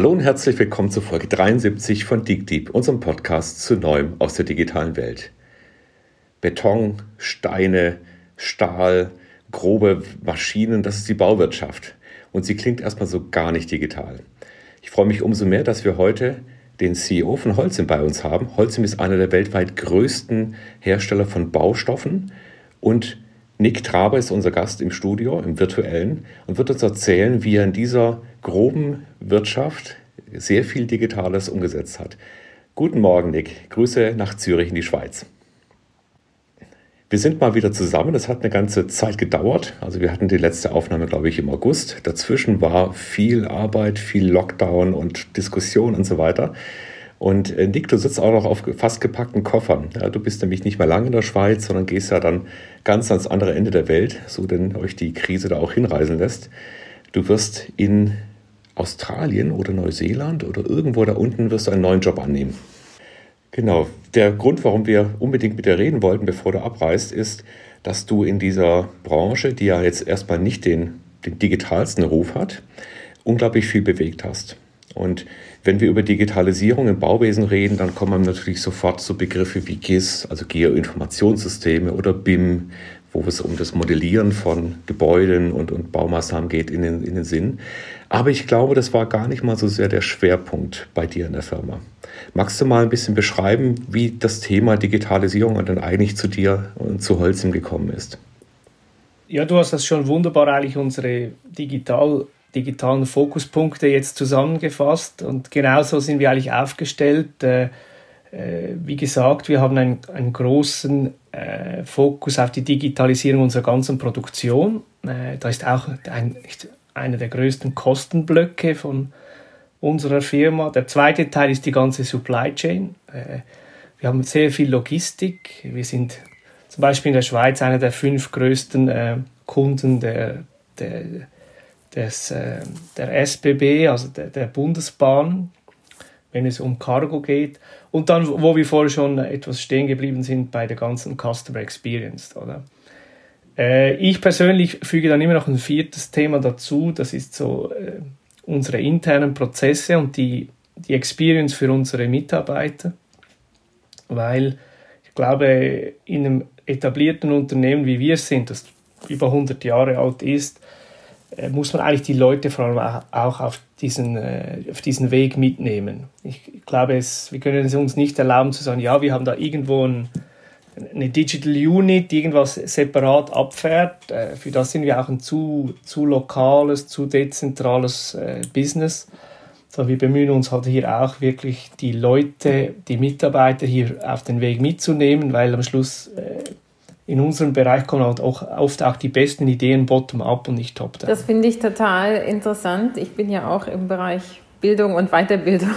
Hallo und herzlich willkommen zu Folge 73 von DeepDeep, unserem Podcast zu Neuem aus der digitalen Welt. Beton, Steine, Stahl, grobe Maschinen, das ist die Bauwirtschaft. Und sie klingt erstmal so gar nicht digital. Ich freue mich umso mehr, dass wir heute den CEO von Holcim bei uns haben. Holcim ist einer der weltweit größten Hersteller von Baustoffen und Nick Traber ist unser Gast im Studio, im virtuellen, und wird uns erzählen, wie er in dieser groben Wirtschaft sehr viel Digitales umgesetzt hat. Guten Morgen, Nick. Grüße nach Zürich in die Schweiz. Wir sind mal wieder zusammen. Das hat eine ganze Zeit gedauert. Also wir hatten die letzte Aufnahme, glaube ich, im August. Dazwischen war viel Arbeit, viel Lockdown und Diskussion und so weiter. Und äh, Nick, du sitzt auch noch auf fast gepackten Koffern. Ja, du bist nämlich nicht mehr lange in der Schweiz, sondern gehst ja dann ganz ans andere Ende der Welt, so denn euch die Krise da auch hinreisen lässt. Du wirst in Australien oder Neuseeland oder irgendwo da unten wirst du einen neuen Job annehmen. Genau. Der Grund, warum wir unbedingt mit dir reden wollten, bevor du abreist, ist, dass du in dieser Branche, die ja jetzt erstmal nicht den, den digitalsten Ruf hat, unglaublich viel bewegt hast. Und wenn wir über Digitalisierung im Bauwesen reden, dann kommen natürlich sofort so Begriffe wie GIS, also Geoinformationssysteme oder BIM, wo es um das Modellieren von Gebäuden und, und Baumaßnahmen geht, in den, in den Sinn. Aber ich glaube, das war gar nicht mal so sehr der Schwerpunkt bei dir in der Firma. Magst du mal ein bisschen beschreiben, wie das Thema Digitalisierung dann eigentlich zu dir und zu Holzim gekommen ist? Ja, du hast das schon wunderbar eigentlich unsere digital digitalen Fokuspunkte jetzt zusammengefasst und genauso sind wir eigentlich aufgestellt. Äh, äh, wie gesagt, wir haben einen, einen großen äh, Fokus auf die Digitalisierung unserer ganzen Produktion. Da ist auch ein, einer der größten Kostenblöcke von unserer Firma. Der zweite Teil ist die ganze Supply Chain. Wir haben sehr viel Logistik. Wir sind zum Beispiel in der Schweiz einer der fünf größten Kunden der, der des, äh, der SBB, also der, der, Bundesbahn, wenn es um Cargo geht. Und dann, wo wir vorher schon etwas stehen geblieben sind, bei der ganzen Customer Experience. Oder? Äh, ich persönlich füge dann immer noch ein viertes Thema dazu, das ist so äh, unsere internen Prozesse und die, die Experience für unsere Mitarbeiter. Weil ich glaube, in einem etablierten Unternehmen, wie wir sind, das über 100 Jahre alt ist, muss man eigentlich die Leute vor allem auch auf diesen, äh, auf diesen Weg mitnehmen. Ich glaube, es, wir können es uns nicht erlauben zu sagen, ja, wir haben da irgendwo ein, eine Digital Unit, die irgendwas separat abfährt. Äh, für das sind wir auch ein zu, zu lokales, zu dezentrales Business. So, wir bemühen uns halt hier auch wirklich die Leute, die Mitarbeiter hier auf den Weg mitzunehmen, weil am Schluss in unserem Bereich kommen auch oft auch die besten Ideen bottom-up und nicht top-down. Das finde ich total interessant. Ich bin ja auch im Bereich Bildung und Weiterbildung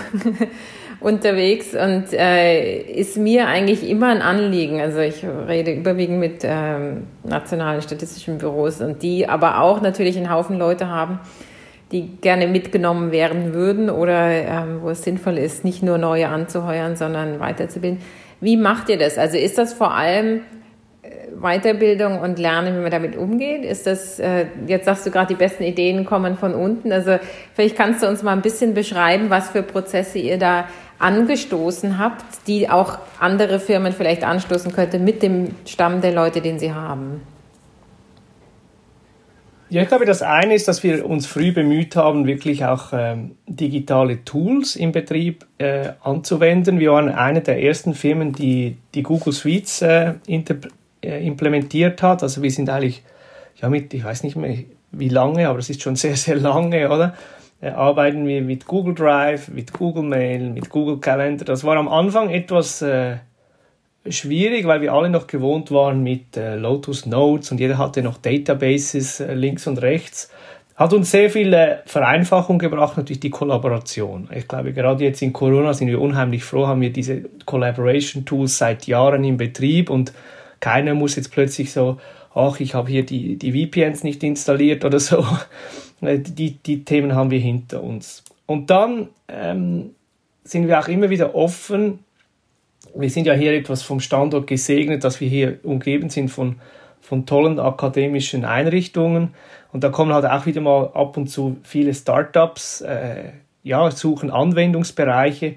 unterwegs und äh, ist mir eigentlich immer ein Anliegen. Also ich rede überwiegend mit ähm, nationalen statistischen Büros und die aber auch natürlich einen Haufen Leute haben, die gerne mitgenommen werden würden oder ähm, wo es sinnvoll ist, nicht nur neue anzuheuern, sondern weiterzubilden. Wie macht ihr das? Also ist das vor allem Weiterbildung und Lernen, wie man damit umgeht? Ist das, äh, jetzt sagst du gerade, die besten Ideen kommen von unten. Also vielleicht kannst du uns mal ein bisschen beschreiben, was für Prozesse ihr da angestoßen habt, die auch andere Firmen vielleicht anstoßen könnte mit dem Stamm der Leute, den sie haben. Ja, ich glaube, das eine ist, dass wir uns früh bemüht haben, wirklich auch ähm, digitale Tools im Betrieb äh, anzuwenden. Wir waren eine der ersten Firmen, die die Google Suites äh, implementiert hat. Also wir sind eigentlich, ja mit, ich weiß nicht mehr wie lange, aber es ist schon sehr, sehr lange, oder? Äh, arbeiten wir mit Google Drive, mit Google Mail, mit Google Calendar. Das war am Anfang etwas äh, schwierig, weil wir alle noch gewohnt waren mit äh, Lotus Notes und jeder hatte noch Databases äh, links und rechts. Hat uns sehr viel äh, Vereinfachung gebracht, natürlich die Kollaboration. Ich glaube, gerade jetzt in Corona sind wir unheimlich froh, haben wir diese Collaboration Tools seit Jahren im Betrieb und keiner muss jetzt plötzlich so, ach, ich habe hier die, die VPNs nicht installiert oder so. Äh, die, die Themen haben wir hinter uns. Und dann ähm, sind wir auch immer wieder offen. Wir sind ja hier etwas vom Standort gesegnet, dass wir hier umgeben sind von, von tollen akademischen Einrichtungen. Und da kommen halt auch wieder mal ab und zu viele Startups, äh, ja, suchen Anwendungsbereiche.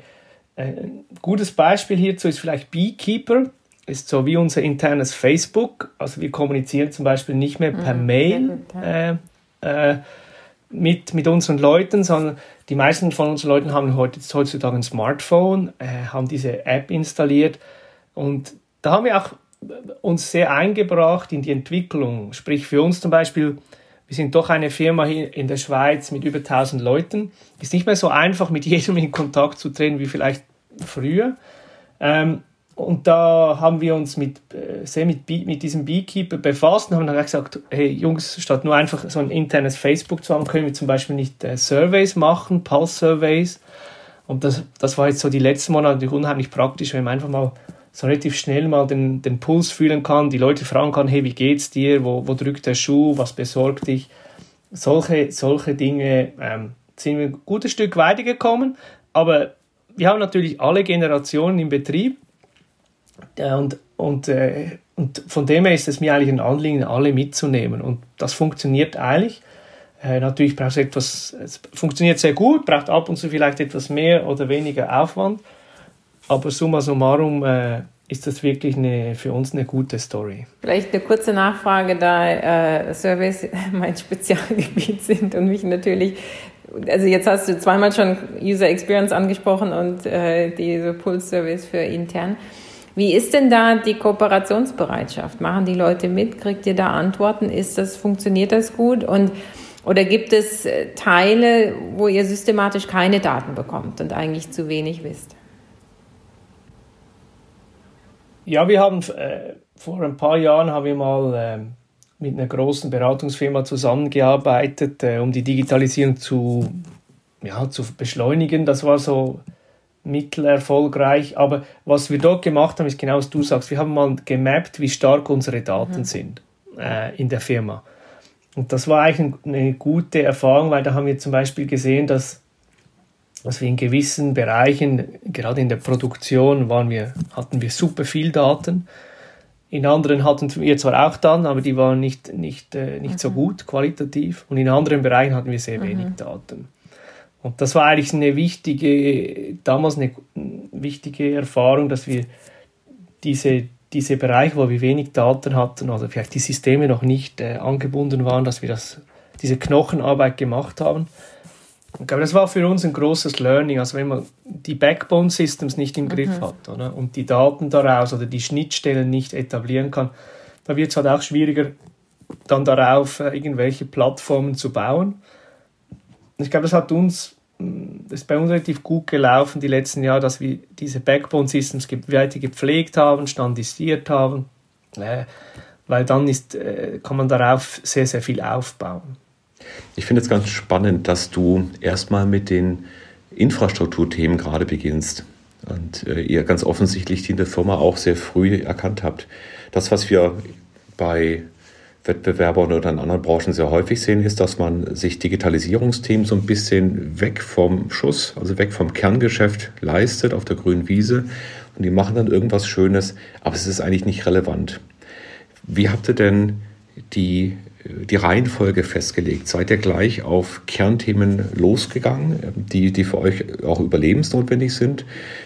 Ein gutes Beispiel hierzu ist vielleicht Beekeeper, ist so wie unser internes Facebook. Also wir kommunizieren zum Beispiel nicht mehr per mhm, Mail äh, äh, mit, mit unseren Leuten, sondern die meisten von unseren Leuten haben heute, heutzutage ein Smartphone, äh, haben diese App installiert und da haben wir auch uns sehr eingebracht in die Entwicklung. Sprich für uns zum Beispiel, wir sind doch eine Firma hier in der Schweiz mit über 1000 Leuten. Ist nicht mehr so einfach, mit jedem in Kontakt zu treten wie vielleicht früher. Ähm, und da haben wir uns mit, äh, sehr mit, mit diesem Beekeeper befasst und haben dann gesagt, hey Jungs, statt nur einfach so ein internes Facebook zu haben, können wir zum Beispiel nicht äh, Surveys machen, Pulse-Surveys. Und das, das war jetzt so die letzten Monate unheimlich praktisch, wenn man einfach mal so relativ schnell mal den, den Puls fühlen kann, die Leute fragen kann, hey, wie geht's dir, wo, wo drückt der Schuh, was besorgt dich? Solche, solche Dinge ähm, sind wir ein gutes Stück weitergekommen, aber wir haben natürlich alle Generationen im Betrieb und, und, äh, und von dem her ist es mir eigentlich ein Anliegen, alle mitzunehmen. Und das funktioniert eigentlich. Äh, natürlich braucht es etwas, es funktioniert sehr gut, braucht ab und zu vielleicht etwas mehr oder weniger Aufwand. Aber summa summarum äh, ist das wirklich eine, für uns eine gute Story. Vielleicht eine kurze Nachfrage, da äh, Surveys mein Spezialgebiet sind und mich natürlich also jetzt hast du zweimal schon User Experience angesprochen und äh, diese Pulse Surveys für intern. Wie ist denn da die Kooperationsbereitschaft? Machen die Leute mit? Kriegt ihr da Antworten? Ist das, funktioniert das gut? Und, oder gibt es äh, Teile, wo ihr systematisch keine Daten bekommt und eigentlich zu wenig wisst? Ja, wir haben äh, vor ein paar Jahren haben wir mal äh, mit einer großen Beratungsfirma zusammengearbeitet, äh, um die Digitalisierung zu, ja, zu beschleunigen. Das war so mittelerfolgreich. Aber was wir dort gemacht haben, ist genau was du sagst. Wir haben mal gemappt, wie stark unsere Daten mhm. sind äh, in der Firma. Und das war eigentlich eine gute Erfahrung, weil da haben wir zum Beispiel gesehen, dass, dass wir in gewissen Bereichen, gerade in der Produktion, waren wir, hatten wir super viel Daten. In anderen hatten wir zwar auch Daten, aber die waren nicht, nicht, äh, nicht mhm. so gut qualitativ. Und in anderen Bereichen hatten wir sehr mhm. wenig Daten. Und das war eigentlich eine wichtige, damals eine wichtige Erfahrung, dass wir diese, diese Bereiche, wo wir wenig Daten hatten oder vielleicht die Systeme noch nicht äh, angebunden waren, dass wir das, diese Knochenarbeit gemacht haben. Ich glaube, das war für uns ein großes Learning. Also wenn man die Backbone Systems nicht im Griff mhm. hat oder? und die Daten daraus oder die Schnittstellen nicht etablieren kann, da wird es halt auch schwieriger, dann darauf äh, irgendwelche Plattformen zu bauen. Ich glaube, das hat uns das ist bei uns relativ gut gelaufen die letzten Jahre, dass wir diese Backbone Systems weiter gepflegt haben, standardisiert haben, weil dann ist, äh, kann man darauf sehr, sehr viel aufbauen. Ich finde es ganz spannend, dass du erstmal mit den Infrastrukturthemen gerade beginnst und äh, ihr ganz offensichtlich die in der Firma auch sehr früh erkannt habt. Das, was wir bei Wettbewerbern oder in anderen Branchen sehr häufig sehen, ist, dass man sich Digitalisierungsthemen so ein bisschen weg vom Schuss, also weg vom Kerngeschäft leistet auf der grünen Wiese und die machen dann irgendwas Schönes, aber es ist eigentlich nicht relevant. Wie habt ihr denn die, die Reihenfolge festgelegt? Seid ihr gleich auf Kernthemen losgegangen, die, die für euch auch überlebensnotwendig sind?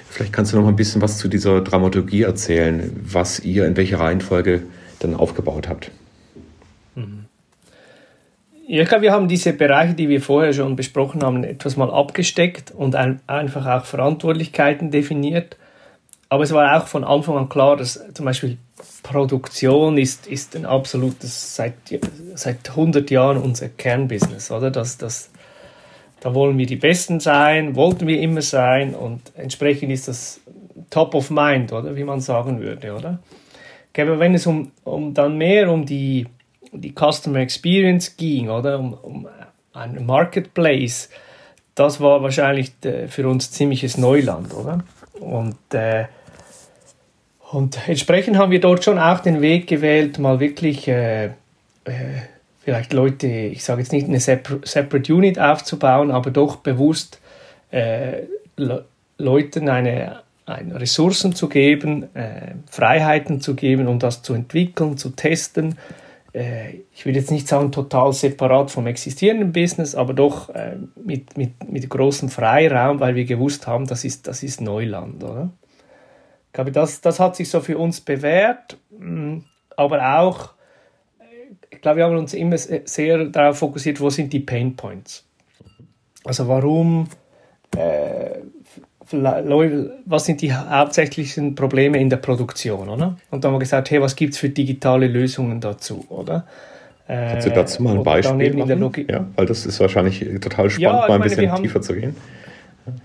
Vielleicht kannst du noch mal ein bisschen was zu dieser Dramaturgie erzählen, was ihr in welcher Reihenfolge dann aufgebaut habt. Ja, ich glaube, wir haben diese Bereiche, die wir vorher schon besprochen haben, etwas mal abgesteckt und ein, einfach auch Verantwortlichkeiten definiert. Aber es war auch von Anfang an klar, dass zum Beispiel Produktion ist, ist ein absolutes, seit, seit 100 Jahren unser Kernbusiness, oder? Das, das, da wollen wir die Besten sein, wollten wir immer sein und entsprechend ist das top of mind, oder? Wie man sagen würde, oder? Glaube, wenn es um, um dann mehr um die die Customer Experience ging, oder? Um, um ein Marketplace, das war wahrscheinlich äh, für uns ziemliches Neuland, oder? Und, äh, und entsprechend haben wir dort schon auch den Weg gewählt, mal wirklich äh, äh, vielleicht Leute, ich sage jetzt nicht eine Separate Unit aufzubauen, aber doch bewusst äh, Le Leuten eine, eine Ressourcen zu geben, äh, Freiheiten zu geben, um das zu entwickeln, zu testen, ich würde jetzt nicht sagen total separat vom existierenden Business, aber doch äh, mit, mit, mit großem Freiraum, weil wir gewusst haben, das ist, das ist Neuland. Oder? Ich glaube, das, das hat sich so für uns bewährt, mm, aber auch, äh, ich glaube, wir haben uns immer sehr darauf fokussiert, wo sind die Pain Points. Also warum äh, was sind die hauptsächlichen Probleme in der Produktion, oder? Und dann haben wir gesagt, hey, was gibt es für digitale Lösungen dazu, oder? Kannst du dazu mal ein Beispiel machen? Ja, weil das ist wahrscheinlich total spannend, ja, mal ein meine, bisschen haben, tiefer zu gehen.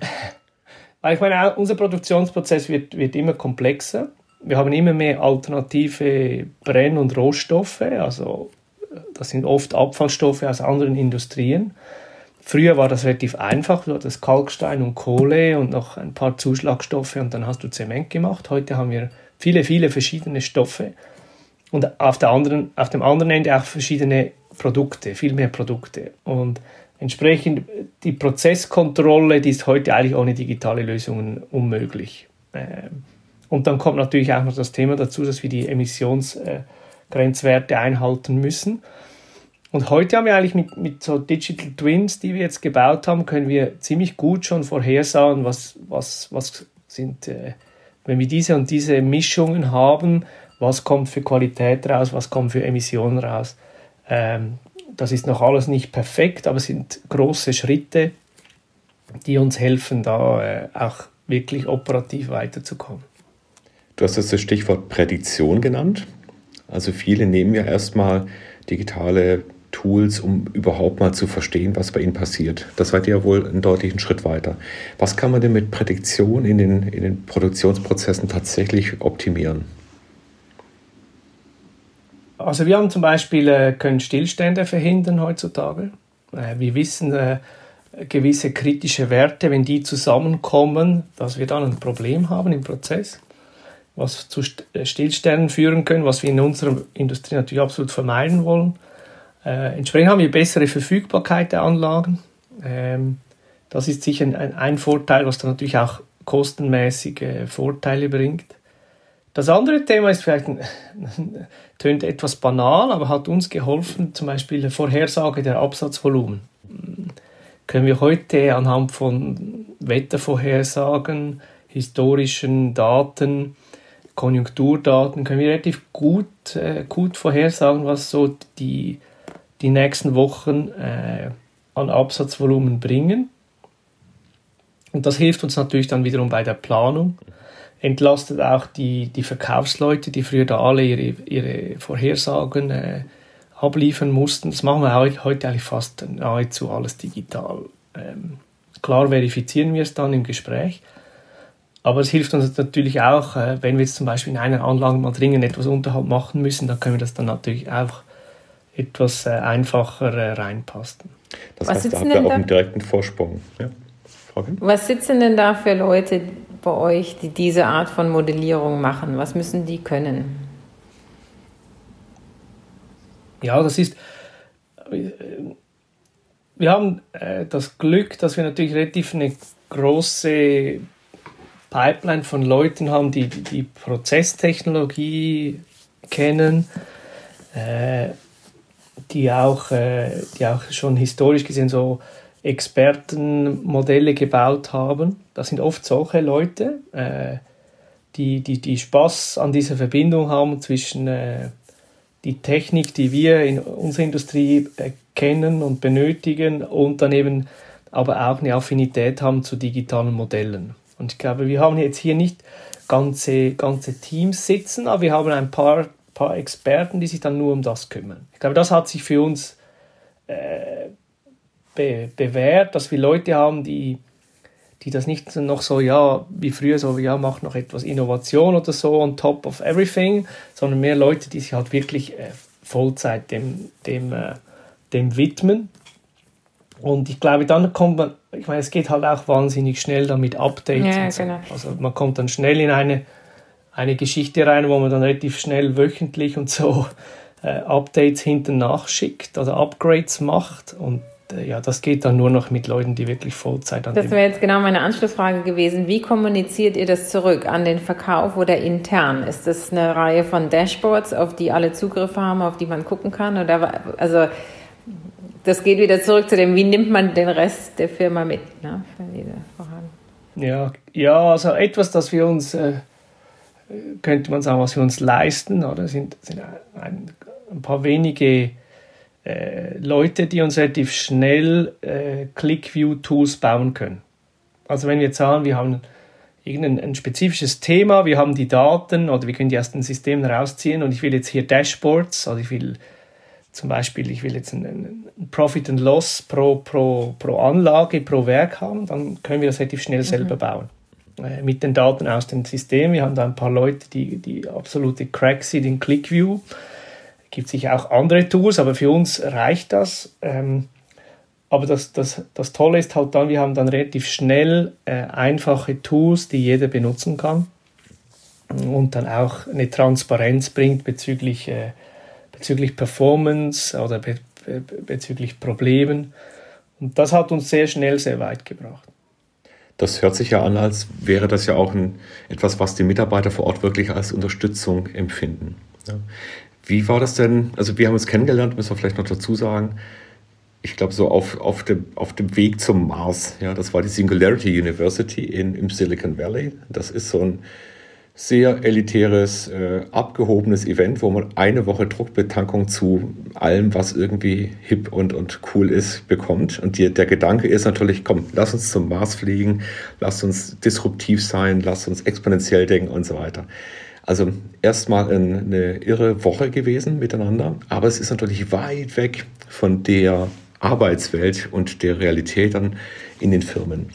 Weil ich meine, unser Produktionsprozess wird, wird immer komplexer. Wir haben immer mehr alternative Brenn- und Rohstoffe, also das sind oft Abfallstoffe aus anderen Industrien. Früher war das relativ einfach, du hattest Kalkstein und Kohle und noch ein paar Zuschlagstoffe und dann hast du Zement gemacht. Heute haben wir viele, viele verschiedene Stoffe und auf, der anderen, auf dem anderen Ende auch verschiedene Produkte, viel mehr Produkte. Und entsprechend die Prozesskontrolle, die ist heute eigentlich ohne digitale Lösungen unmöglich. Ähm, und dann kommt natürlich auch noch das Thema dazu, dass wir die Emissionsgrenzwerte einhalten müssen. Und heute haben wir eigentlich mit, mit so Digital Twins, die wir jetzt gebaut haben, können wir ziemlich gut schon vorhersagen, was, was, was sind, äh, wenn wir diese und diese Mischungen haben, was kommt für Qualität raus, was kommt für Emissionen raus. Ähm, das ist noch alles nicht perfekt, aber es sind große Schritte, die uns helfen, da äh, auch wirklich operativ weiterzukommen. Du hast jetzt das Stichwort Prädiktion genannt. Also viele nehmen ja erstmal digitale Tools, um überhaupt mal zu verstehen, was bei ihnen passiert. Das seid ihr ja wohl einen deutlichen Schritt weiter. Was kann man denn mit Prädiktion in den, in den Produktionsprozessen tatsächlich optimieren? Also wir haben zum Beispiel äh, können Stillstände verhindern heutzutage. Äh, wir wissen äh, gewisse kritische Werte, wenn die zusammenkommen, dass wir dann ein Problem haben im Prozess, was zu äh, Stillständen führen können, was wir in unserer Industrie natürlich absolut vermeiden wollen. Äh, entsprechend haben wir bessere Verfügbarkeit der Anlagen. Ähm, das ist sicher ein, ein, Vorteil, was dann natürlich auch kostenmäßige äh, Vorteile bringt. Das andere Thema ist vielleicht, tönt etwas banal, aber hat uns geholfen, zum Beispiel eine Vorhersage der Absatzvolumen. Können wir heute anhand von Wettervorhersagen, historischen Daten, Konjunkturdaten, können wir relativ gut, äh, gut vorhersagen, was so die die nächsten Wochen äh, an Absatzvolumen bringen. Und das hilft uns natürlich dann wiederum bei der Planung. Entlastet auch die, die Verkaufsleute, die früher da alle ihre, ihre Vorhersagen äh, abliefern mussten. Das machen wir heute eigentlich fast nahezu alles digital. Ähm, klar verifizieren wir es dann im Gespräch. Aber es hilft uns natürlich auch, äh, wenn wir jetzt zum Beispiel in einer Anlage mal dringend etwas Unterhalt machen müssen, dann können wir das dann natürlich auch etwas äh, einfacher äh, reinpasst. Das Was heißt, da habt ihr auch einen direkten Vorsprung. Ja? Was sitzen denn da für Leute bei euch, die diese Art von Modellierung machen? Was müssen die können? Ja, das ist. Wir haben äh, das Glück, dass wir natürlich relativ eine große Pipeline von Leuten haben, die die Prozesstechnologie kennen, äh, die auch, äh, die auch schon historisch gesehen so Expertenmodelle gebaut haben. Das sind oft solche Leute, äh, die, die, die Spaß an dieser Verbindung haben zwischen äh, die Technik, die wir in unserer Industrie kennen und benötigen und dann eben aber auch eine Affinität haben zu digitalen Modellen. Und ich glaube, wir haben jetzt hier nicht ganze, ganze Teams sitzen, aber wir haben ein paar paar Experten, die sich dann nur um das kümmern. Ich glaube, das hat sich für uns äh, be bewährt, dass wir Leute haben, die, die das nicht noch so, ja, wie früher so, ja, macht noch etwas Innovation oder so on top of everything, sondern mehr Leute, die sich halt wirklich äh, Vollzeit dem, dem, äh, dem widmen. Und ich glaube, dann kommt man, ich meine, es geht halt auch wahnsinnig schnell damit Updates. Ja, so. genau. Also man kommt dann schnell in eine eine Geschichte rein, wo man dann relativ schnell wöchentlich und so äh, Updates hinten nachschickt, also Upgrades macht. Und äh, ja, das geht dann nur noch mit Leuten, die wirklich Vollzeit an Das wäre jetzt genau meine Anschlussfrage gewesen. Wie kommuniziert ihr das zurück an den Verkauf oder intern? Ist das eine Reihe von Dashboards, auf die alle Zugriff haben, auf die man gucken kann? Oder also das geht wieder zurück zu dem, wie nimmt man den Rest der Firma mit? Ne, ja, ja, also etwas, das wir uns, äh, könnte man sagen, was wir uns leisten, oder sind, sind ein, ein paar wenige äh, Leute, die uns relativ schnell äh, ClickView-Tools bauen können. Also wenn wir jetzt sagen, wir haben irgendein ein spezifisches Thema, wir haben die Daten oder wir können die aus den Systemen rausziehen und ich will jetzt hier Dashboards, also ich will zum Beispiel, ich will jetzt einen, Profit and Loss pro, pro, pro Anlage, pro Werk haben, dann können wir das relativ schnell mhm. selber bauen. Äh, mit den Daten aus dem System. Wir haben da ein paar Leute, die, die absolute Cracks sind in ClickView. Es gibt sicher auch andere Tools, aber für uns reicht das. Ähm, aber das, das, das Tolle ist halt dann, wir haben dann relativ schnell äh, einfache Tools, die jeder benutzen kann und dann auch eine Transparenz bringt bezüglich äh, bezüglich Performance oder be be bezüglich Problemen. Und das hat uns sehr schnell sehr weit gebracht. Das hört sich ja an, als wäre das ja auch ein, etwas, was die Mitarbeiter vor Ort wirklich als Unterstützung empfinden. Ja. Wie war das denn? Also wir haben uns kennengelernt, müssen wir vielleicht noch dazu sagen. Ich glaube, so auf, auf, dem, auf dem Weg zum Mars. Ja, das war die Singularity University in, im Silicon Valley. Das ist so ein sehr elitäres, äh, abgehobenes Event, wo man eine Woche Druckbetankung zu allem, was irgendwie hip und, und cool ist, bekommt. Und die, der Gedanke ist natürlich, komm, lass uns zum Mars fliegen, lass uns disruptiv sein, lass uns exponentiell denken und so weiter. Also erstmal eine irre Woche gewesen miteinander, aber es ist natürlich weit weg von der Arbeitswelt und der Realität dann in den Firmen.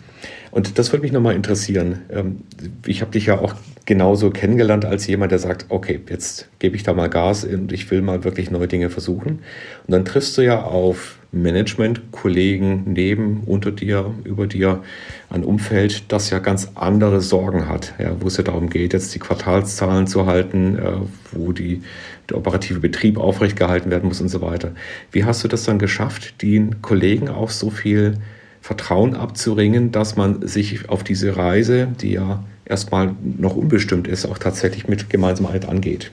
Und das würde mich nochmal interessieren. Ähm, ich habe dich ja auch genauso kennengelernt als jemand, der sagt, okay, jetzt gebe ich da mal Gas und ich will mal wirklich neue Dinge versuchen. Und dann triffst du ja auf Management, Kollegen neben, unter dir, über dir, ein Umfeld, das ja ganz andere Sorgen hat, ja, wo es ja darum geht, jetzt die Quartalszahlen zu halten, äh, wo die, der operative Betrieb aufrecht gehalten werden muss und so weiter. Wie hast du das dann geschafft, den Kollegen auch so viel Vertrauen abzuringen, dass man sich auf diese Reise, die ja erstmal noch unbestimmt ist, auch tatsächlich mit Gemeinsamkeit angeht.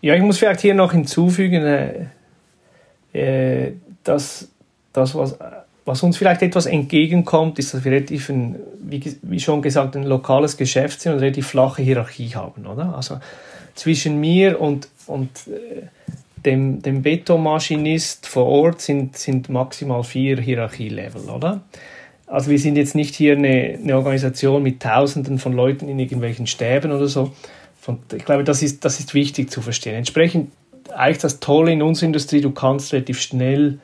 Ja, ich muss vielleicht hier noch hinzufügen, äh, äh dass das, was, was uns vielleicht etwas entgegenkommt, ist, dass wir relativ, ein, wie, wie schon gesagt, ein lokales Geschäft sind und relativ flache Hierarchie haben. Oder? Also zwischen mir und, und äh, dem, dem Betonmaschinist vor Ort sind, sind maximal vier Hierarchielevel, oder? Also wir sind jetzt nicht hier eine, eine Organisation mit Tausenden von Leuten in irgendwelchen Stäben oder so. Von, ich glaube, das ist, das ist wichtig zu verstehen. Entsprechend eigentlich das Tolle in unserer Industrie, du kannst relativ schnell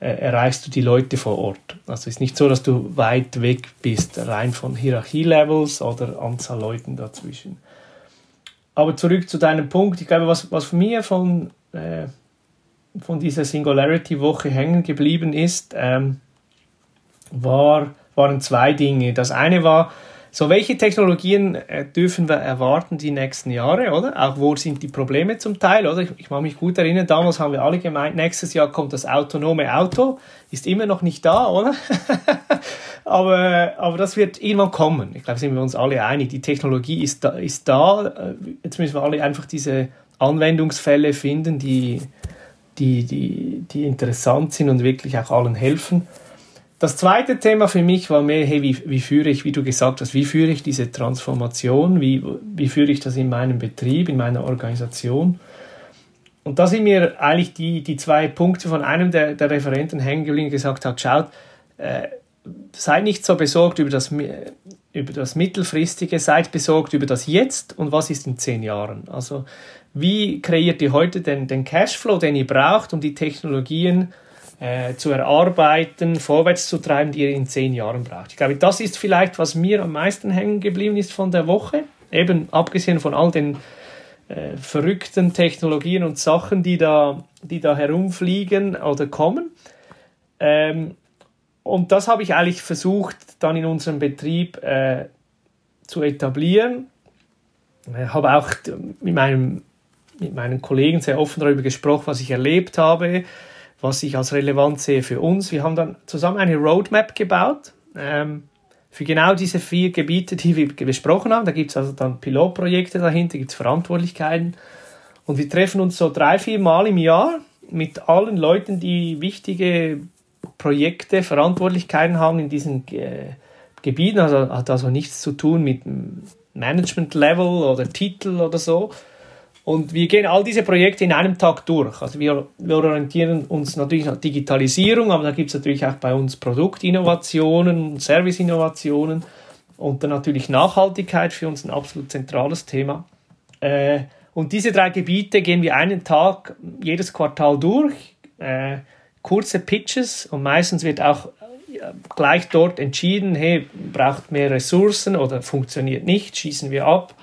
äh, erreichst du die Leute vor Ort. Also es ist nicht so, dass du weit weg bist, rein von Hierarchielevels oder Anzahl Leuten dazwischen. Aber zurück zu deinem Punkt. Ich glaube, was, was mir von äh, von dieser Singularity-Woche hängen geblieben ist, ähm, war, waren zwei Dinge. Das eine war, so welche Technologien äh, dürfen wir erwarten die nächsten Jahre, oder? Auch wo sind die Probleme zum Teil, oder? Ich, ich mag mich gut erinnern, damals haben wir alle gemeint, nächstes Jahr kommt das autonome Auto, ist immer noch nicht da, oder? aber, aber das wird irgendwann kommen. Ich glaube, sind wir uns alle einig. Die Technologie ist da, ist da. Äh, jetzt müssen wir alle einfach diese Anwendungsfälle finden, die, die, die, die interessant sind und wirklich auch allen helfen. Das zweite Thema für mich war mehr, hey, wie, wie führe ich, wie du gesagt hast, wie führe ich diese Transformation, wie, wie führe ich das in meinem Betrieb, in meiner Organisation. Und da sind mir eigentlich die, die zwei Punkte von einem der, der Referenten geblieben, gesagt hat, schaut, äh, seid nicht so besorgt über das, über das Mittelfristige, seid besorgt über das Jetzt und was ist in zehn Jahren. Also wie kreiert ihr heute den, den Cashflow, den ihr braucht, um die Technologien äh, zu erarbeiten, vorwärts zu treiben, die ihr in zehn Jahren braucht. Ich glaube, das ist vielleicht, was mir am meisten hängen geblieben ist von der Woche, eben abgesehen von all den äh, verrückten Technologien und Sachen, die da, die da herumfliegen oder kommen. Ähm, und das habe ich eigentlich versucht, dann in unserem Betrieb äh, zu etablieren. Ich habe auch mit meinem mit meinen Kollegen sehr offen darüber gesprochen, was ich erlebt habe, was ich als relevant sehe für uns. Wir haben dann zusammen eine Roadmap gebaut ähm, für genau diese vier Gebiete, die wir besprochen haben. Da gibt es also dann Pilotprojekte dahinter, gibt es Verantwortlichkeiten. Und wir treffen uns so drei, vier Mal im Jahr mit allen Leuten, die wichtige Projekte, Verantwortlichkeiten haben in diesen äh, Gebieten. Also hat also nichts zu tun mit Management-Level oder Titel oder so. Und wir gehen all diese Projekte in einem Tag durch. Also wir, wir orientieren uns natürlich an Digitalisierung, aber da gibt es natürlich auch bei uns Produktinnovationen, Serviceinnovationen und dann natürlich Nachhaltigkeit für uns ein absolut zentrales Thema. Äh, und diese drei Gebiete gehen wir einen Tag jedes Quartal durch. Äh, kurze Pitches und meistens wird auch gleich dort entschieden, hey, braucht mehr Ressourcen oder funktioniert nicht, schießen wir ab.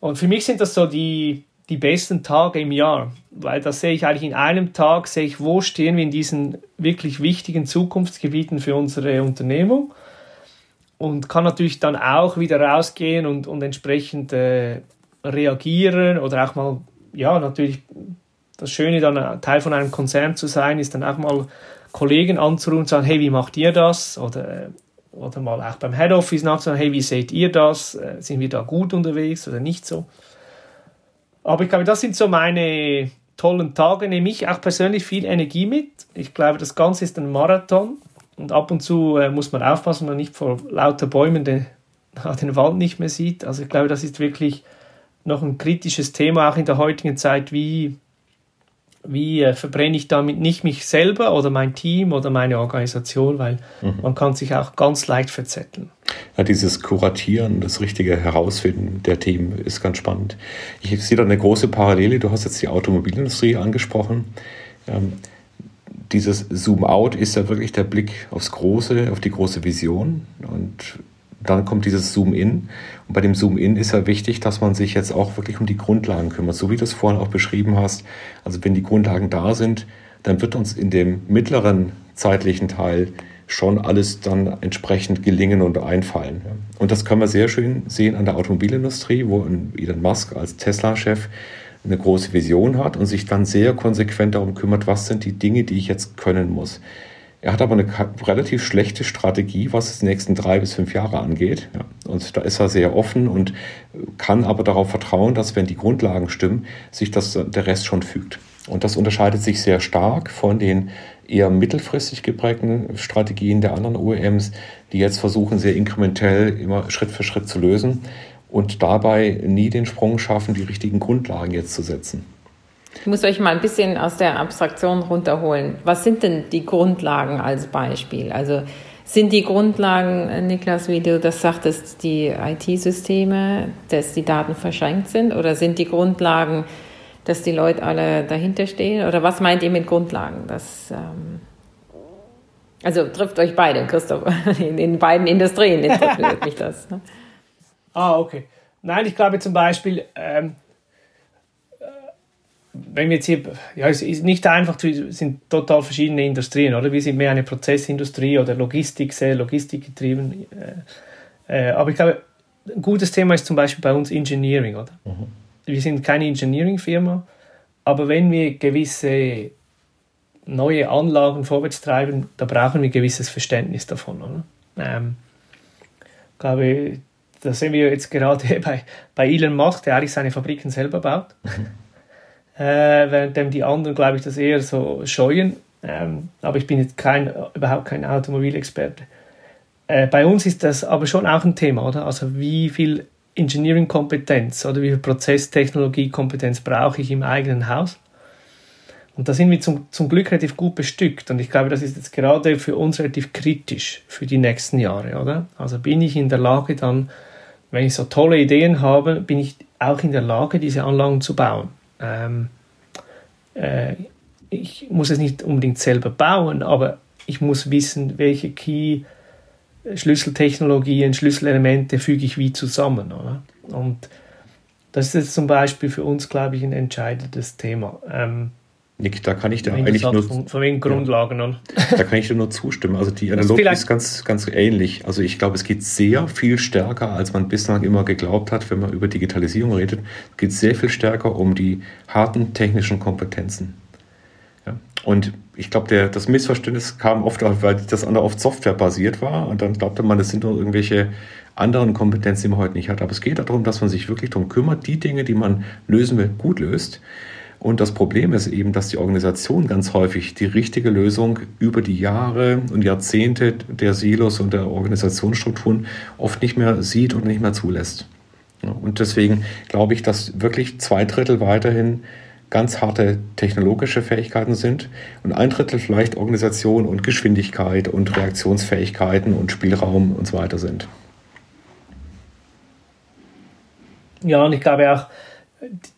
Und für mich sind das so die, die besten Tage im Jahr, weil da sehe ich eigentlich in einem Tag, sehe ich, wo stehen wir in diesen wirklich wichtigen Zukunftsgebieten für unsere Unternehmung und kann natürlich dann auch wieder rausgehen und, und entsprechend äh, reagieren oder auch mal, ja, natürlich das Schöne, dann Teil von einem Konzern zu sein, ist dann auch mal Kollegen anzurufen und sagen, hey, wie macht ihr das? Oder, oder mal auch beim Head Office nachzusagen, hey, wie seht ihr das? Äh, sind wir da gut unterwegs oder nicht so? Aber ich glaube, das sind so meine tollen Tage, nehme ich auch persönlich viel Energie mit. Ich glaube, das Ganze ist ein Marathon und ab und zu äh, muss man aufpassen, dass man nicht vor lauter Bäumen den, den Wald nicht mehr sieht. Also ich glaube, das ist wirklich noch ein kritisches Thema, auch in der heutigen Zeit, wie wie äh, verbrenne ich damit nicht mich selber oder mein Team oder meine Organisation, weil mhm. man kann sich auch ganz leicht verzetteln. Ja, dieses Kuratieren, das richtige Herausfinden der Themen ist ganz spannend. Ich sehe da eine große Parallele. Du hast jetzt die Automobilindustrie angesprochen. Ähm, dieses Zoom-out ist ja wirklich der Blick aufs Große, auf die große Vision. Und dann kommt dieses Zoom-In. Und bei dem Zoom-In ist ja wichtig, dass man sich jetzt auch wirklich um die Grundlagen kümmert, so wie du es vorhin auch beschrieben hast. Also wenn die Grundlagen da sind, dann wird uns in dem mittleren zeitlichen Teil schon alles dann entsprechend gelingen und einfallen. Und das können wir sehr schön sehen an der Automobilindustrie, wo Elon Musk als Tesla-Chef eine große Vision hat und sich dann sehr konsequent darum kümmert, was sind die Dinge, die ich jetzt können muss. Er hat aber eine relativ schlechte Strategie, was die nächsten drei bis fünf Jahre angeht. Ja. Und da ist er sehr offen und kann aber darauf vertrauen, dass wenn die Grundlagen stimmen, sich das, der Rest schon fügt. Und das unterscheidet sich sehr stark von den eher mittelfristig geprägten Strategien der anderen OEMs, die jetzt versuchen, sehr inkrementell immer Schritt für Schritt zu lösen und dabei nie den Sprung schaffen, die richtigen Grundlagen jetzt zu setzen. Ich muss euch mal ein bisschen aus der Abstraktion runterholen. Was sind denn die Grundlagen als Beispiel? Also sind die Grundlagen, Niklas, wie du das sagtest, die IT-Systeme, dass die Daten verschränkt sind? Oder sind die Grundlagen, dass die Leute alle dahinter stehen? Oder was meint ihr mit Grundlagen? Das, ähm also trifft euch beide, Christoph, in, in beiden Industrien interessiert mich das. Ne? Ah, okay. Nein, ich glaube zum Beispiel, ähm, wenn wir jetzt hier, ja, es ist nicht einfach, es sind total verschiedene Industrien, oder? Wir sind mehr eine Prozessindustrie oder Logistik, sehr logistikgetrieben. Äh, äh, aber ich glaube, ein gutes Thema ist zum Beispiel bei uns Engineering, oder? Mhm. Wir sind keine Engineering-Firma, aber wenn wir gewisse neue Anlagen vorwärts treiben, da brauchen wir ein gewisses Verständnis davon, oder? Ähm, ich glaube, da sehen wir jetzt gerade bei, bei Elon Musk, der eigentlich seine Fabriken selber baut. Mhm äh, währenddem die anderen, glaube ich, das eher so scheuen. Ähm, aber ich bin jetzt kein, überhaupt kein Automobilexperte. Äh, bei uns ist das aber schon auch ein Thema, oder? Also wie viel Engineering-Kompetenz oder wie viel Prozesstechnologie-Kompetenz brauche ich im eigenen Haus? Und da sind wir zum, zum Glück relativ gut bestückt. Und ich glaube, das ist jetzt gerade für uns relativ kritisch für die nächsten Jahre, oder? Also bin ich in der Lage dann, wenn ich so tolle Ideen habe, bin ich auch in der Lage, diese Anlagen zu bauen. Ähm, äh, ich muss es nicht unbedingt selber bauen, aber ich muss wissen, welche Key Schlüsseltechnologien, Schlüsselelemente füge ich wie zusammen. Oder? Und das ist jetzt zum Beispiel für uns, glaube ich, ein entscheidendes Thema. Ähm, Nick, da kann ich dir eigentlich nur von, von wegen Grundlagen an. Da kann ich dir nur zustimmen. Also die Analogie ist, ganz, ganz ähnlich. Also ich glaube, es geht sehr viel stärker, als man bislang immer geglaubt hat, wenn man über Digitalisierung redet. Es geht sehr viel stärker um die harten technischen Kompetenzen. Ja. Und ich glaube, das Missverständnis kam oft, weil das andere oft softwarebasiert war und dann glaubte man, es sind nur irgendwelche anderen Kompetenzen, die man heute nicht hat. Aber es geht darum, dass man sich wirklich darum kümmert, die Dinge, die man lösen will, gut löst. Und das Problem ist eben, dass die Organisation ganz häufig die richtige Lösung über die Jahre und Jahrzehnte der Silos und der Organisationsstrukturen oft nicht mehr sieht und nicht mehr zulässt. Und deswegen glaube ich, dass wirklich zwei Drittel weiterhin ganz harte technologische Fähigkeiten sind und ein Drittel vielleicht Organisation und Geschwindigkeit und Reaktionsfähigkeiten und Spielraum und so weiter sind. Ja, und ich glaube auch,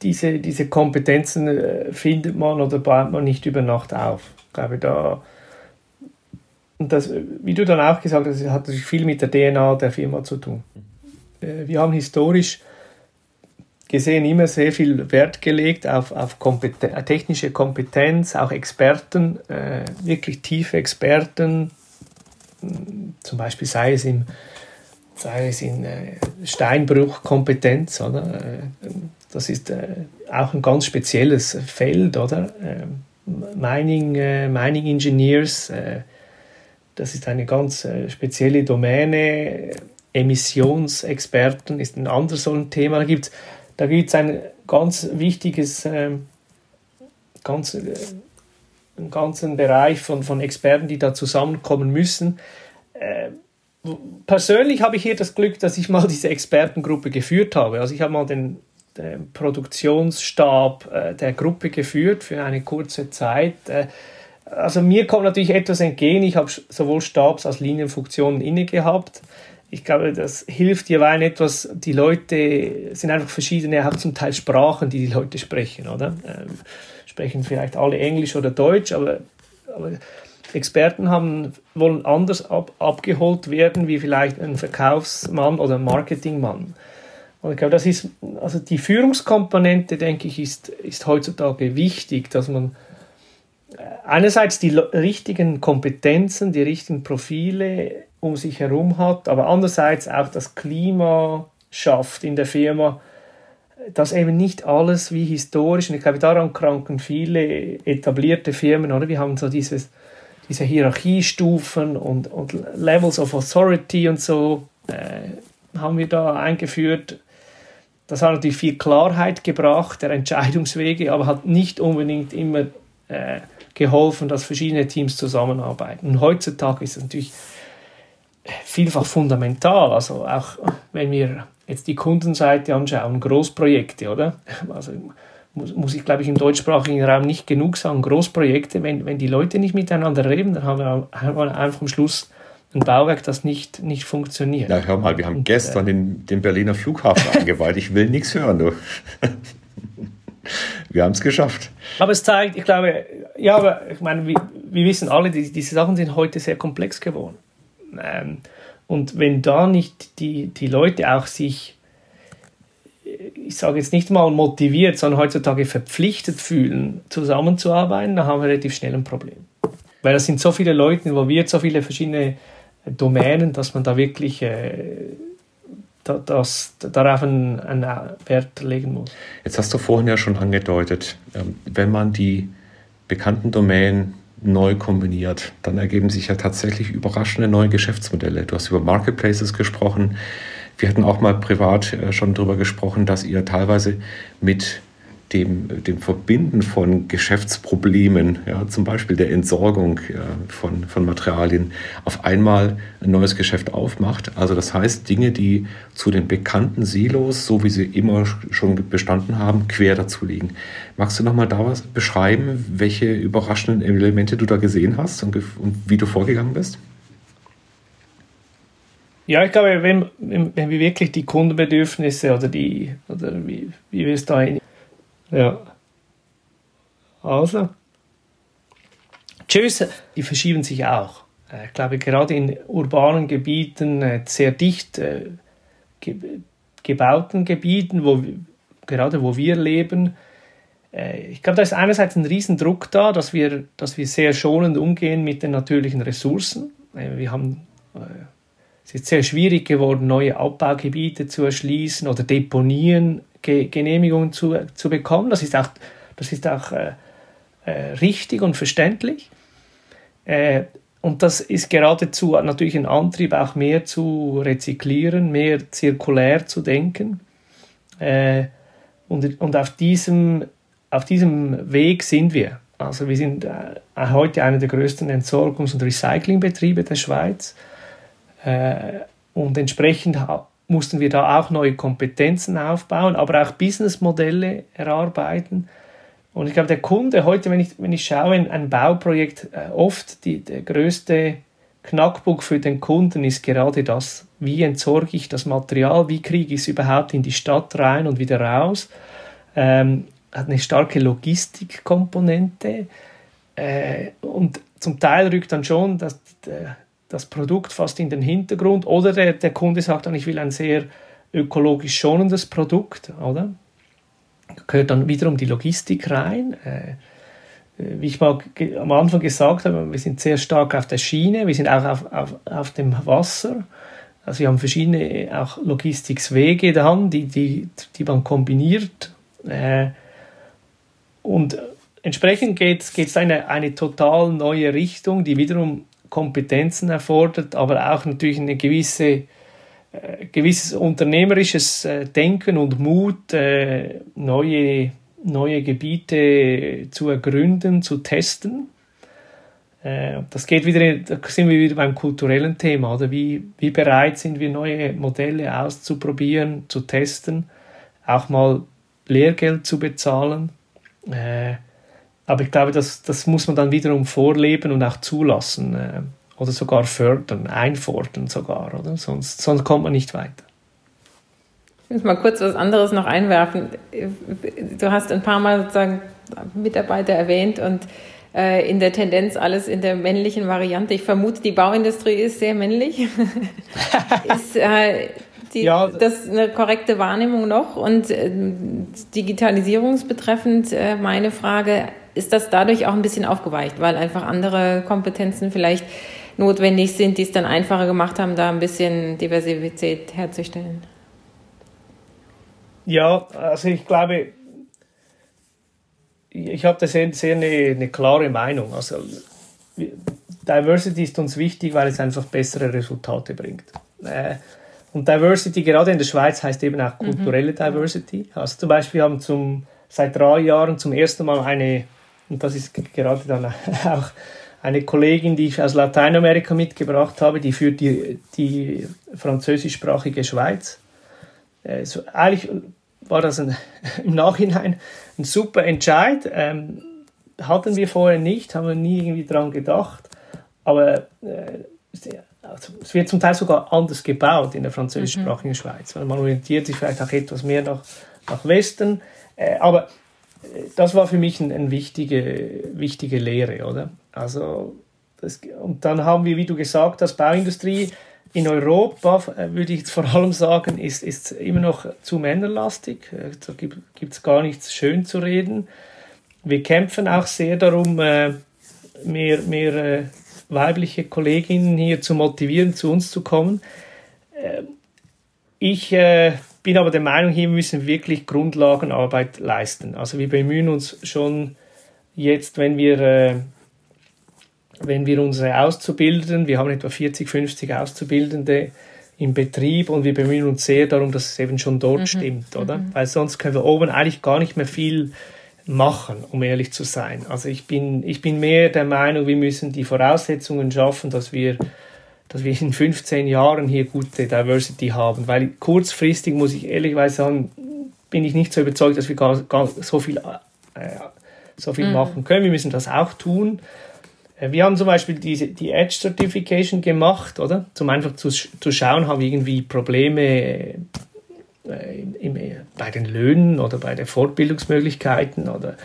diese, diese Kompetenzen äh, findet man oder baut man nicht über Nacht auf. Ich glaube, da, und das, wie du dann auch gesagt hast, hat natürlich viel mit der DNA der Firma zu tun. Äh, wir haben historisch gesehen immer sehr viel Wert gelegt auf, auf Kompeten äh, technische Kompetenz, auch Experten, äh, wirklich tiefe Experten, zum Beispiel sei es im sei es in äh, Steinbruchkompetenz, oder? Äh, das ist äh, auch ein ganz spezielles Feld, oder? Ähm, Mining, äh, Mining Engineers, äh, das ist eine ganz spezielle Domäne. Emissionsexperten ist ein anderes so ein Thema. Da gibt es da gibt's ein ganz wichtiges, ähm, ganz, einen ganzen Bereich von, von Experten, die da zusammenkommen müssen. Persönlich habe ich hier das Glück, dass ich mal diese Expertengruppe geführt habe. Also ich habe mal den den Produktionsstab äh, der Gruppe geführt für eine kurze Zeit. Äh, also mir kommt natürlich etwas entgegen. Ich habe sowohl Stabs- als Linienfunktionen inne gehabt. Ich glaube, das hilft jeweils etwas. Die Leute sind einfach verschiedene, haben zum Teil Sprachen, die die Leute sprechen, oder? Ähm, sprechen vielleicht alle Englisch oder Deutsch, aber, aber Experten haben, wollen anders ab, abgeholt werden, wie vielleicht ein Verkaufsmann oder ein Marketingmann. Und ich glaube, das ist, also die Führungskomponente, denke ich, ist, ist heutzutage wichtig, dass man äh, einerseits die richtigen Kompetenzen, die richtigen Profile um sich herum hat, aber andererseits auch das Klima schafft in der Firma, dass eben nicht alles wie historisch, und ich glaube, daran kranken viele etablierte Firmen, oder? Wir haben so dieses, diese Hierarchiestufen und, und Levels of Authority und so, äh, haben wir da eingeführt, das hat natürlich viel Klarheit gebracht, der Entscheidungswege, aber hat nicht unbedingt immer äh, geholfen, dass verschiedene Teams zusammenarbeiten. Und heutzutage ist es natürlich vielfach fundamental. Also auch wenn wir jetzt die Kundenseite anschauen, Großprojekte, oder? Also muss, muss ich, glaube ich, im deutschsprachigen Raum nicht genug sagen, Großprojekte, wenn, wenn die Leute nicht miteinander reden, dann haben wir, haben wir einfach am Schluss ein Bauwerk, das nicht, nicht funktioniert. Ja, hör mal, wir haben gestern äh, den, den Berliner Flughafen eingeweiht. Ich will nichts hören, du. wir haben es geschafft. Aber es zeigt, ich glaube, ja, aber ich meine, wir, wir wissen alle, die, diese Sachen sind heute sehr komplex geworden. Ähm, und wenn da nicht die, die Leute auch sich, ich sage jetzt nicht mal motiviert, sondern heutzutage verpflichtet fühlen, zusammenzuarbeiten, dann haben wir relativ schnell ein Problem. Weil da sind so viele Leute involviert, so viele verschiedene Domänen, dass man da wirklich äh, da, das, darauf einen, einen, Wert legen muss. Jetzt hast du vorhin ja schon angedeutet, ähm, wenn man die bekannten Domänen neu kombiniert, dann ergeben sich ja tatsächlich überraschende neue Geschäftsmodelle. Du hast über Marketplaces gesprochen. Wir hatten auch mal privat äh, schon darüber gesprochen, dass ihr teilweise mit dem, dem Verbinden von Geschäftsproblemen, ja, zum Beispiel der Entsorgung ja, von, von Materialien, auf einmal ein neues Geschäft aufmacht. Also das heißt, Dinge, die zu den bekannten Silos, so wie sie immer schon bestanden haben, quer dazu liegen. Magst du nochmal da was beschreiben, welche überraschenden Elemente du da gesehen hast und, und wie du vorgegangen bist? Ja, ich glaube, wenn, wenn wir wirklich die Kundenbedürfnisse oder die, oder wie, wie wir es da in ja. Also. Tschüss. Die verschieben sich auch. Äh, ich glaube, gerade in urbanen Gebieten, äh, sehr dicht äh, gebauten Gebieten, wo, gerade wo wir leben, ich glaube, da ist einerseits ein Riesendruck da, dass wir, dass wir sehr schonend umgehen mit den natürlichen Ressourcen. Wir haben, es ist sehr schwierig geworden, neue Abbaugebiete zu erschließen oder Deponien, Genehmigungen zu, zu bekommen. Das ist auch, das ist auch äh, äh, richtig und verständlich. Äh, und das ist geradezu natürlich ein Antrieb, auch mehr zu rezyklieren, mehr zirkulär zu denken. Äh, und, und auf diesem auf diesem Weg sind wir. Also wir sind äh, heute einer der größten Entsorgungs- und Recyclingbetriebe der Schweiz. Äh, und entsprechend mussten wir da auch neue Kompetenzen aufbauen, aber auch Businessmodelle erarbeiten. Und ich glaube, der Kunde heute, wenn ich, wenn ich schaue in ein Bauprojekt, äh, oft die, der größte Knackpunkt für den Kunden ist gerade das, wie entsorge ich das Material, wie kriege ich es überhaupt in die Stadt rein und wieder raus. Ähm, hat eine starke Logistikkomponente äh, und zum Teil rückt dann schon das, das Produkt fast in den Hintergrund oder der, der Kunde sagt dann, ich will ein sehr ökologisch schonendes Produkt, oder? Gehört dann wiederum die Logistik rein. Äh, wie ich mal am Anfang gesagt habe, wir sind sehr stark auf der Schiene, wir sind auch auf, auf, auf dem Wasser. Also wir haben verschiedene auch Logistikwege dann, die, die, die man kombiniert. Äh, und entsprechend geht es eine, eine total neue Richtung, die wiederum Kompetenzen erfordert, aber auch natürlich eine gewisse äh, gewisses unternehmerisches äh, Denken und Mut, äh, neue, neue Gebiete zu ergründen, zu testen. Äh, das geht wieder, da sind wir wieder beim kulturellen Thema, oder wie, wie bereit sind wir, neue Modelle auszuprobieren, zu testen, auch mal Lehrgeld zu bezahlen. Aber ich glaube, das, das muss man dann wiederum vorleben und auch zulassen äh, oder sogar fördern, einfordern sogar, oder? Sonst, sonst kommt man nicht weiter. Ich muss mal kurz was anderes noch einwerfen. Du hast ein paar Mal sozusagen Mitarbeiter erwähnt und äh, in der Tendenz alles in der männlichen Variante. Ich vermute, die Bauindustrie ist sehr männlich. ist, äh, die, ja, das ist eine korrekte Wahrnehmung noch. Und äh, digitalisierungsbetreffend äh, meine Frage, ist das dadurch auch ein bisschen aufgeweicht, weil einfach andere Kompetenzen vielleicht notwendig sind, die es dann einfacher gemacht haben, da ein bisschen Diversität herzustellen? Ja, also ich glaube, ich habe da sehr, sehr eine, eine klare Meinung. Also Diversity ist uns wichtig, weil es einfach bessere Resultate bringt. Äh, und Diversity, gerade in der Schweiz, heißt eben auch kulturelle mhm. Diversity. Also zum Beispiel haben zum, seit drei Jahren zum ersten Mal eine, und das ist gerade dann auch eine Kollegin, die ich aus Lateinamerika mitgebracht habe, die führt die, die französischsprachige Schweiz. Also eigentlich war das ein, im Nachhinein ein super Entscheid. Ähm, hatten wir vorher nicht, haben wir nie irgendwie dran gedacht. Aber äh, also es wird zum Teil sogar anders gebaut in der französischsprachigen mhm. Schweiz. Weil man orientiert sich vielleicht auch etwas mehr nach, nach Westen. Äh, aber das war für mich eine ein wichtige, wichtige Lehre, oder? Also, das, und dann haben wir, wie du gesagt hast, Bauindustrie in Europa, äh, würde ich vor allem sagen, ist, ist immer noch zu männerlastig. Äh, da gibt es gar nichts schön zu reden. Wir kämpfen auch sehr darum, mehr, mehr weibliche Kolleginnen hier zu motivieren, zu uns zu kommen. Äh, ich äh, bin aber der Meinung, hier müssen wir wirklich Grundlagenarbeit leisten. Also wir bemühen uns schon jetzt, wenn wir, äh, wenn wir unsere Auszubildenden, wir haben etwa 40, 50 Auszubildende im Betrieb und wir bemühen uns sehr darum, dass es eben schon dort mhm. stimmt, oder? Mhm. Weil sonst können wir oben eigentlich gar nicht mehr viel machen, um ehrlich zu sein. Also ich bin, ich bin mehr der Meinung, wir müssen die Voraussetzungen schaffen, dass wir, dass wir in 15 Jahren hier gute Diversity haben. Weil kurzfristig, muss ich ehrlicherweise sagen, bin ich nicht so überzeugt, dass wir gar, gar so viel, äh, so viel mhm. machen können. Wir müssen das auch tun. Äh, wir haben zum Beispiel diese, die Edge Certification gemacht, oder? Zum einfach zu, zu schauen, haben wir irgendwie Probleme äh, im, bei den Löhnen oder bei den Fortbildungsmöglichkeiten oder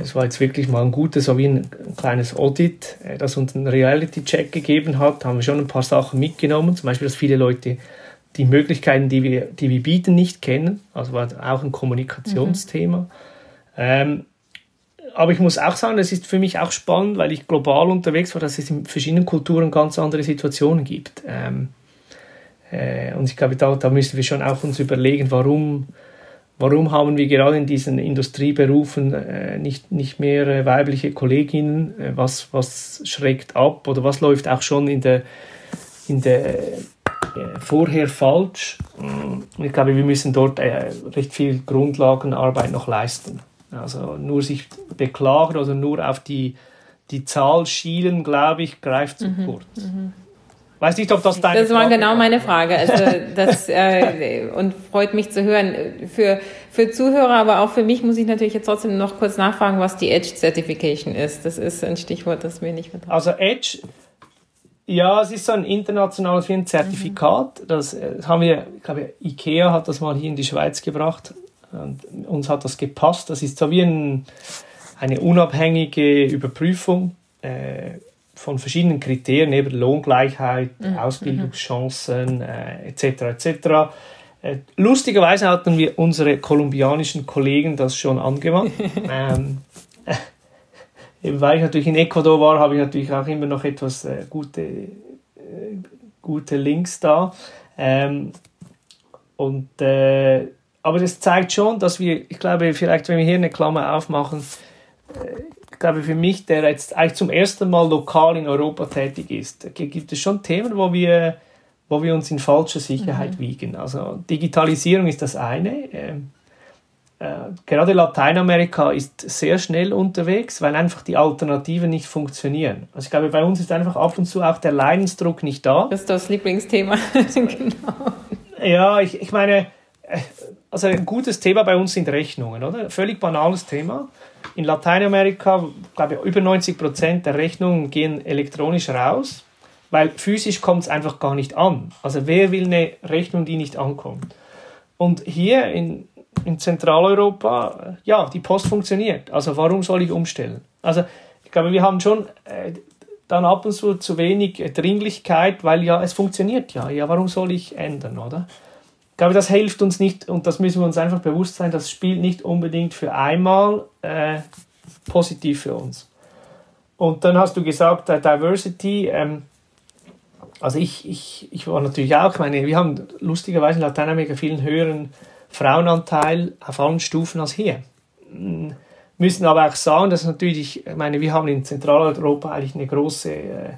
es war jetzt wirklich mal ein gutes, so wie ein, ein kleines Audit, äh, das uns einen Reality-Check gegeben hat, haben wir schon ein paar Sachen mitgenommen, zum Beispiel, dass viele Leute die Möglichkeiten, die wir, die wir bieten, nicht kennen, also war auch ein Kommunikationsthema. Mhm. Ähm, aber ich muss auch sagen, das ist für mich auch spannend, weil ich global unterwegs war, dass es in verschiedenen Kulturen ganz andere Situationen gibt. Ähm, äh, und ich glaube, da, da müssen wir schon auch uns überlegen, warum, warum haben wir gerade in diesen Industrieberufen äh, nicht, nicht mehr äh, weibliche Kolleginnen? Äh, was, was schreckt ab oder was läuft auch schon in der, in der vorher falsch? Und ich glaube, wir müssen dort recht viel Grundlagenarbeit noch leisten. Also nur sich beklagen oder nur auf die, die Zahl schielen, glaube ich, greift zu mhm. kurz. Mhm. Weiß nicht, ob das deine Das war Frage genau meine Frage. Also das äh, und freut mich zu hören. Für, für Zuhörer, aber auch für mich muss ich natürlich jetzt trotzdem noch kurz nachfragen, was die Edge Certification ist. Das ist ein Stichwort, das mir nicht vertraut. Also Edge, ja, es ist so ein internationales wie ein Zertifikat. Mhm. Das, das haben wir, ich glaube, IKEA hat das mal hier in die Schweiz gebracht. Und uns hat das gepasst. Das ist so wie ein, eine unabhängige Überprüfung äh, von verschiedenen Kriterien, eben Lohngleichheit, mhm. Ausbildungschancen äh, etc. etc. Äh, lustigerweise hatten wir unsere kolumbianischen Kollegen das schon angewandt. ähm, eben weil ich natürlich in Ecuador war, habe ich natürlich auch immer noch etwas äh, gute, äh, gute Links da. Ähm, und äh, aber das zeigt schon, dass wir, ich glaube, vielleicht, wenn wir hier eine Klammer aufmachen, äh, glaube, für mich, der jetzt eigentlich zum ersten Mal lokal in Europa tätig ist, gibt es schon Themen, wo wir, wo wir uns in falscher Sicherheit mhm. wiegen. Also Digitalisierung ist das eine. Ähm, äh, gerade Lateinamerika ist sehr schnell unterwegs, weil einfach die Alternativen nicht funktionieren. Also ich glaube, bei uns ist einfach ab und zu auch der Leidensdruck nicht da. Das ist das Lieblingsthema. genau. Ja, ich, ich meine, äh, also ein gutes Thema bei uns sind Rechnungen, oder? Völlig banales Thema. In Lateinamerika, glaube ich, über 90 Prozent der Rechnungen gehen elektronisch raus, weil physisch kommt es einfach gar nicht an. Also wer will eine Rechnung, die nicht ankommt? Und hier in, in Zentraleuropa, ja, die Post funktioniert. Also warum soll ich umstellen? Also ich glaube, wir haben schon äh, dann ab und zu zu wenig Dringlichkeit, weil ja, es funktioniert ja. Ja, warum soll ich ändern, oder? Ich glaube, das hilft uns nicht und das müssen wir uns einfach bewusst sein, das spielt nicht unbedingt für einmal äh, positiv für uns. Und dann hast du gesagt, äh, Diversity, ähm, also ich, ich, ich war natürlich auch, ich meine, wir haben lustigerweise in Lateinamerika viel höheren Frauenanteil auf allen Stufen als hier. Hm, müssen aber auch sagen, dass natürlich, ich meine, wir haben in Zentraleuropa eigentlich eine große äh,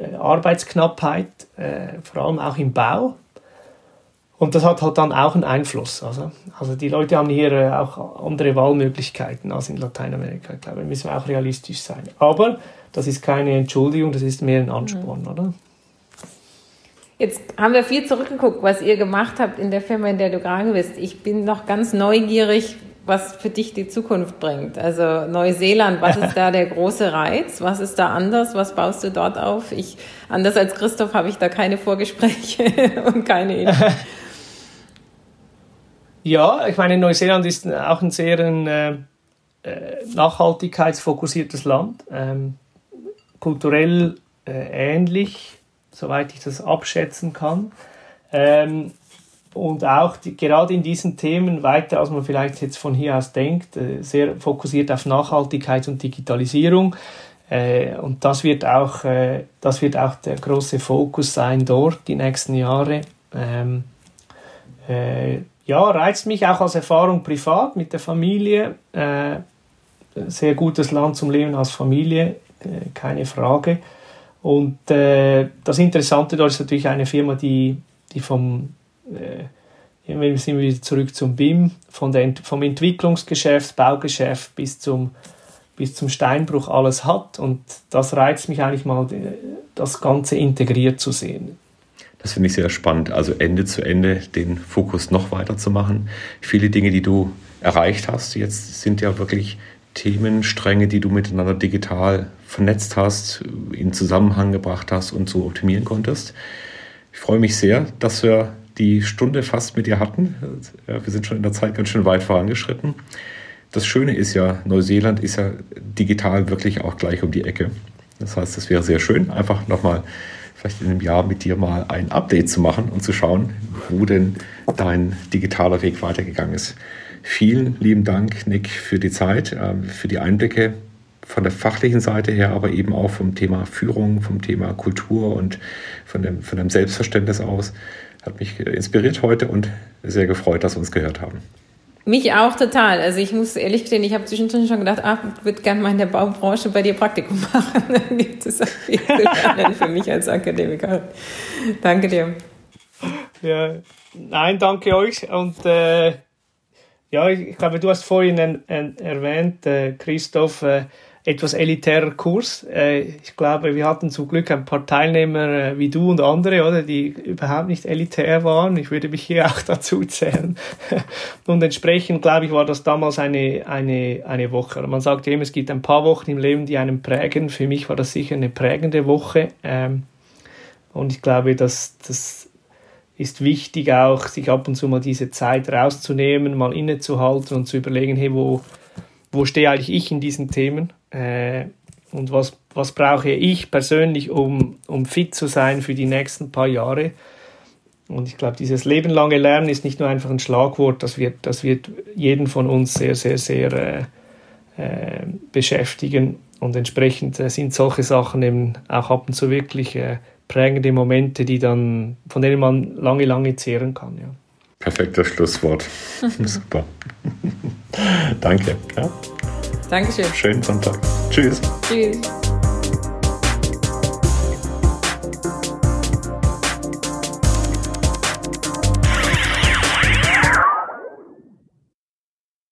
äh Arbeitsknappheit, äh, vor allem auch im Bau. Und das hat halt dann auch einen Einfluss. Also, also die Leute haben hier äh, auch andere Wahlmöglichkeiten als in Lateinamerika. Ich glaube, da müssen wir auch realistisch sein. Aber das ist keine Entschuldigung, das ist mehr ein Ansporn, mhm. oder? Jetzt haben wir viel zurückgeguckt, was ihr gemacht habt in der Firma, in der du gerade bist. Ich bin noch ganz neugierig, was für dich die Zukunft bringt. Also Neuseeland, was ist da der große Reiz? Was ist da anders? Was baust du dort auf? Ich, anders als Christoph habe ich da keine Vorgespräche und keine Idee. Ja, ich meine, Neuseeland ist auch ein sehr äh, äh, nachhaltigkeitsfokussiertes Land. Ähm, kulturell äh, ähnlich, soweit ich das abschätzen kann. Ähm, und auch die, gerade in diesen Themen weiter, als man vielleicht jetzt von hier aus denkt, äh, sehr fokussiert auf Nachhaltigkeit und Digitalisierung. Äh, und das wird, auch, äh, das wird auch der große Fokus sein dort die nächsten Jahre. Ähm, äh, ja, reizt mich auch als Erfahrung privat mit der Familie. Äh, sehr gutes Land zum Leben als Familie, äh, keine Frage. Und äh, das Interessante dort ist natürlich eine Firma, die, die vom, äh, wir sind wieder zurück zum BIM, von der, vom Entwicklungsgeschäft, Baugeschäft bis zum, bis zum Steinbruch alles hat. Und das reizt mich eigentlich mal, das Ganze integriert zu sehen. Das finde ich sehr spannend. Also Ende zu Ende den Fokus noch weiter zu machen. Viele Dinge, die du erreicht hast, jetzt sind ja wirklich Themenstränge, die du miteinander digital vernetzt hast, in Zusammenhang gebracht hast und so optimieren konntest. Ich freue mich sehr, dass wir die Stunde fast mit dir hatten. Wir sind schon in der Zeit ganz schön weit vorangeschritten. Das Schöne ist ja, Neuseeland ist ja digital wirklich auch gleich um die Ecke. Das heißt, es wäre sehr schön, einfach nochmal vielleicht in einem Jahr mit dir mal ein Update zu machen und zu schauen, wo denn dein digitaler Weg weitergegangen ist. Vielen lieben Dank, Nick, für die Zeit, ähm, für die Einblicke von der fachlichen Seite her, aber eben auch vom Thema Führung, vom Thema Kultur und von dem, von dem Selbstverständnis aus. Hat mich inspiriert heute und sehr gefreut, dass wir uns gehört haben. Mich auch total. Also ich muss ehrlich gestehen, ich habe zwischendrin schon gedacht, ach, ich würde gerne mal in der Baubranche bei dir Praktikum machen. Dann gibt es auch viel für mich als Akademiker. Danke dir. Ja, nein, danke euch. Und äh, ja, ich glaube, du hast vorhin erwähnt, äh, Christoph, äh, etwas elitärer Kurs. Äh, ich glaube, wir hatten zum Glück ein paar Teilnehmer äh, wie du und andere, oder, die überhaupt nicht elitär waren. Ich würde mich hier auch dazu zählen. und entsprechend, glaube ich, war das damals eine, eine, eine Woche. Man sagt eben, es gibt ein paar Wochen im Leben, die einen prägen. Für mich war das sicher eine prägende Woche. Ähm, und ich glaube, dass das ist wichtig auch, sich ab und zu mal diese Zeit rauszunehmen, mal innezuhalten und zu überlegen, hey, wo, wo stehe eigentlich ich in diesen Themen? Äh, und was, was brauche ich persönlich, um, um fit zu sein für die nächsten paar Jahre. Und ich glaube, dieses lebenlange Lernen ist nicht nur einfach ein Schlagwort, das wird, das wird jeden von uns sehr, sehr, sehr äh, äh, beschäftigen. Und entsprechend äh, sind solche Sachen eben auch ab und zu wirklich äh, prägende Momente, die dann, von denen man lange, lange zehren kann. Ja. Perfektes Schlusswort. Super. Danke. Ja. Dankeschön. Schönen Sonntag. Tschüss. Tschüss.